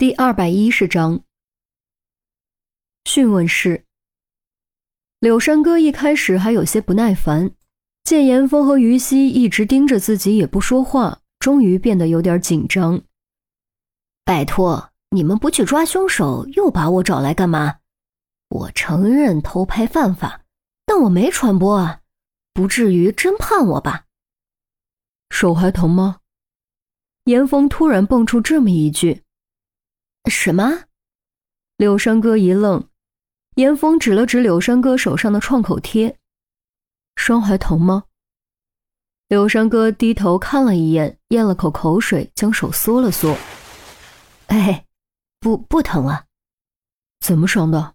第二百一十章讯问室。柳山哥一开始还有些不耐烦，见严峰和于西一直盯着自己也不说话，终于变得有点紧张。拜托，你们不去抓凶手，又把我找来干嘛？我承认偷拍犯法，但我没传播啊，不至于真判我吧？手还疼吗？严峰突然蹦出这么一句。什么？柳山哥一愣，严峰指了指柳山哥手上的创口贴，伤还疼吗？柳山哥低头看了一眼，咽了口口水，将手缩了缩。哎，不不疼了。怎么伤的？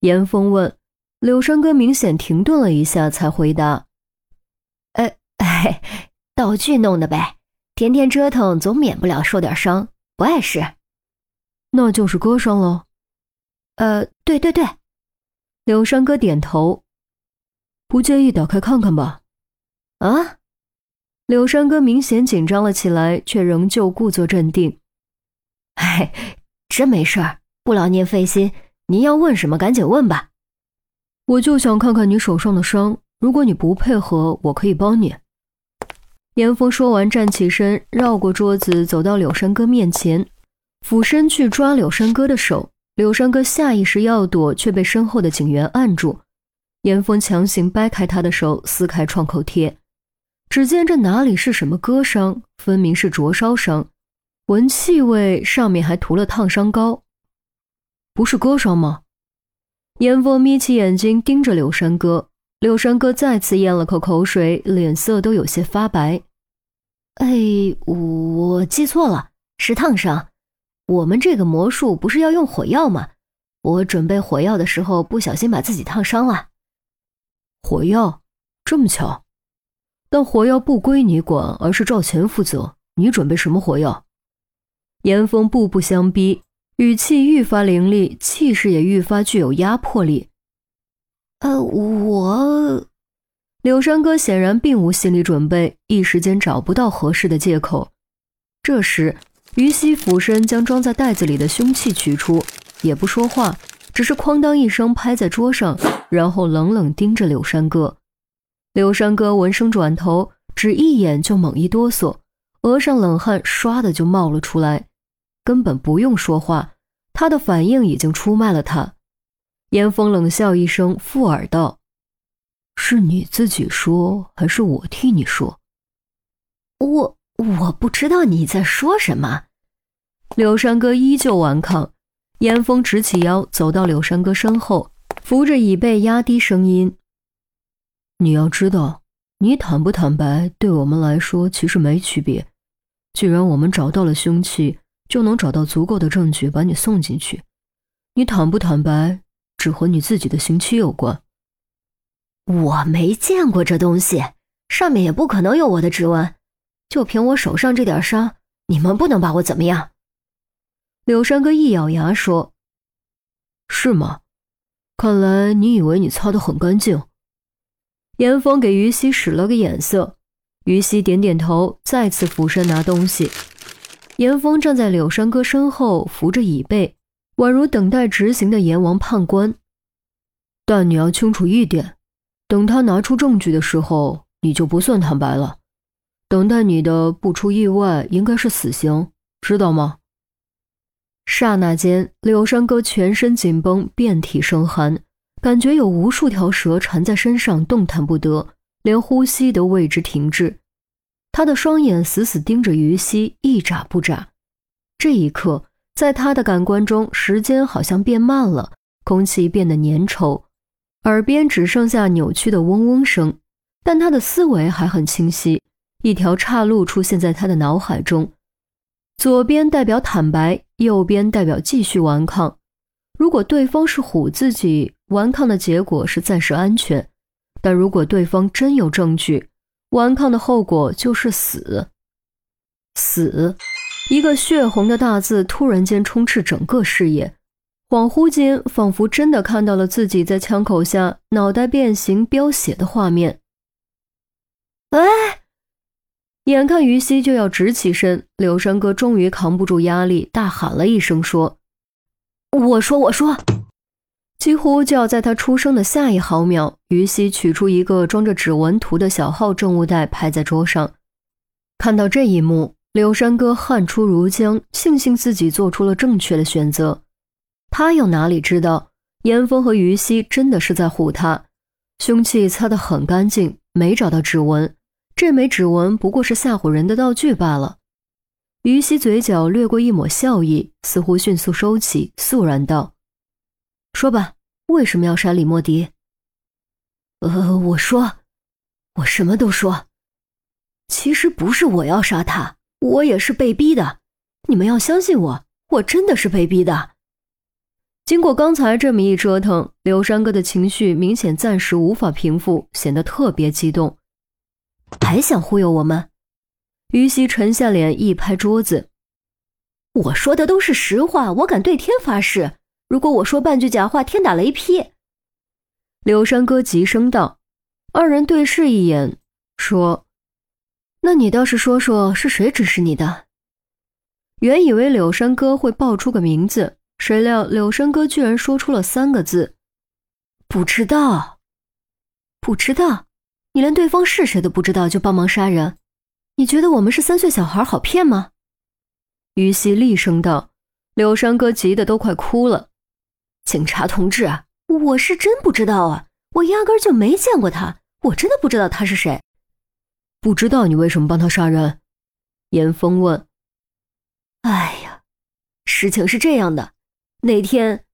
严峰问。柳山哥明显停顿了一下，才回答：“哎哎，道具弄的呗，天天折腾，总免不了受点伤，不碍事。”那就是割伤了，呃，对对对，柳山哥点头，不介意打开看看吧？啊，柳山哥明显紧张了起来，却仍旧故作镇定。哎，真没事儿，不劳您费心。您要问什么，赶紧问吧。我就想看看你手上的伤，如果你不配合，我可以帮你。严峰说完，站起身，绕过桌子，走到柳山哥面前。俯身去抓柳山哥的手，柳山哥下意识要躲，却被身后的警员按住。严峰强行掰开他的手，撕开创口贴，只见这哪里是什么割伤，分明是灼烧伤，闻气味，上面还涂了烫伤膏，不是割伤吗？严峰眯起眼睛盯着柳山哥，柳山哥再次咽了口口水，脸色都有些发白。哎，我记错了，是烫伤。我们这个魔术不是要用火药吗？我准备火药的时候不小心把自己烫伤了。火药这么巧？但火药不归你管，而是赵钱负责。你准备什么火药？严峰步步相逼，语气愈发凌厉，气势也愈发具有压迫力。呃，我……柳山哥显然并无心理准备，一时间找不到合适的借口。这时。于西俯身将装在袋子里的凶器取出，也不说话，只是哐当一声拍在桌上，然后冷冷盯着柳山哥。柳山哥闻声转头，只一眼就猛一哆嗦，额上冷汗唰的就冒了出来。根本不用说话，他的反应已经出卖了他。严峰冷笑一声，附耳道：“是你自己说，还是我替你说？”我。我不知道你在说什么。柳山哥依旧顽抗，严峰直起腰，走到柳山哥身后，扶着椅背，压低声音：“你要知道，你坦不坦白，对我们来说其实没区别。既然我们找到了凶器，就能找到足够的证据把你送进去。你坦不坦白，只和你自己的刑期有关。我没见过这东西，上面也不可能有我的指纹。”就凭我手上这点伤，你们不能把我怎么样。柳山哥一咬牙说：“是吗？看来你以为你擦得很干净。”严峰给于西使了个眼色，于西点点头，再次俯身拿东西。严峰站在柳山哥身后，扶着椅背，宛如等待执行的阎王判官。但你要清楚一点，等他拿出证据的时候，你就不算坦白了。等待你的，不出意外，应该是死刑，知道吗？刹那间，柳山哥全身紧绷，遍体生寒，感觉有无数条蛇缠在身上，动弹不得，连呼吸都为之停滞。他的双眼死死盯着于西，一眨不眨。这一刻，在他的感官中，时间好像变慢了，空气变得粘稠，耳边只剩下扭曲的嗡嗡声，但他的思维还很清晰。一条岔路出现在他的脑海中，左边代表坦白，右边代表继续顽抗。如果对方是唬自己，顽抗的结果是暂时安全；但如果对方真有证据，顽抗的后果就是死。死，一个血红的大字突然间充斥整个视野，恍惚间仿佛真的看到了自己在枪口下脑袋变形飙血的画面。哎！眼看于西就要直起身，柳山哥终于扛不住压力，大喊了一声说：“我说，我说！”几乎就要在他出生的下一毫秒，于西取出一个装着指纹图的小号证物袋，拍在桌上。看到这一幕，柳山哥汗出如浆，庆幸自己做出了正确的选择。他又哪里知道，严峰和于西真的是在唬他。凶器擦得很干净，没找到指纹。这枚指纹不过是吓唬人的道具罢了。于西嘴角掠过一抹笑意，似乎迅速收起，肃然道：“说吧，为什么要杀李莫迪？”“呃，我说，我什么都说。其实不是我要杀他，我也是被逼的。你们要相信我，我真的是被逼的。”经过刚才这么一折腾，刘山哥的情绪明显暂时无法平复，显得特别激动。还想忽悠我们？于西沉下脸，一拍桌子：“我说的都是实话，我敢对天发誓。如果我说半句假话，天打雷劈。”柳山哥急声道。二人对视一眼，说：“那你倒是说说是谁指使你的？”原以为柳山哥会报出个名字，谁料柳山哥居然说出了三个字：“不知道，不知道。”你连对方是谁都不知道就帮忙杀人，你觉得我们是三岁小孩好骗吗？于西厉声道。柳山哥急得都快哭了。警察同志，我是真不知道啊，我压根就没见过他，我真的不知道他是谁。不知道你为什么帮他杀人？严峰问。哎呀，事情是这样的，那天，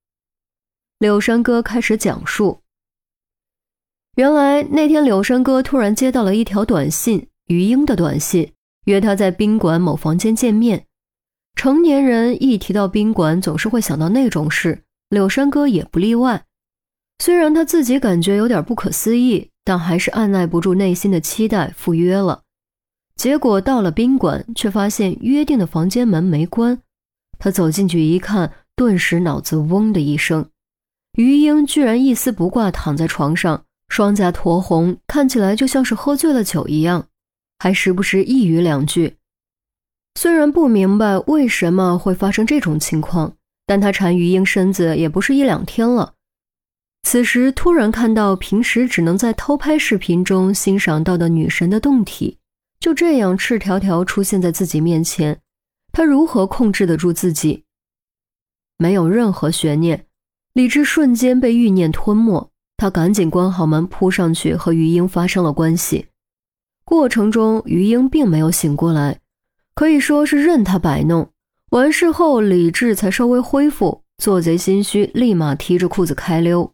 柳山哥开始讲述。原来那天，柳山哥突然接到了一条短信，于英的短信，约他在宾馆某房间见面。成年人一提到宾馆，总是会想到那种事，柳山哥也不例外。虽然他自己感觉有点不可思议，但还是按耐不住内心的期待，赴约了。结果到了宾馆，却发现约定的房间门没关。他走进去一看，顿时脑子嗡的一声，于英居然一丝不挂躺在床上。双颊酡红，看起来就像是喝醉了酒一样，还时不时一语两句。虽然不明白为什么会发生这种情况，但他缠于英身子也不是一两天了。此时突然看到平时只能在偷拍视频中欣赏到的女神的胴体，就这样赤条条出现在自己面前，他如何控制得住自己？没有任何悬念，理智瞬间被欲念吞没。他赶紧关好门，扑上去和于英发生了关系。过程中，于英并没有醒过来，可以说是任他摆弄。完事后，理智才稍微恢复，做贼心虚，立马提着裤子开溜。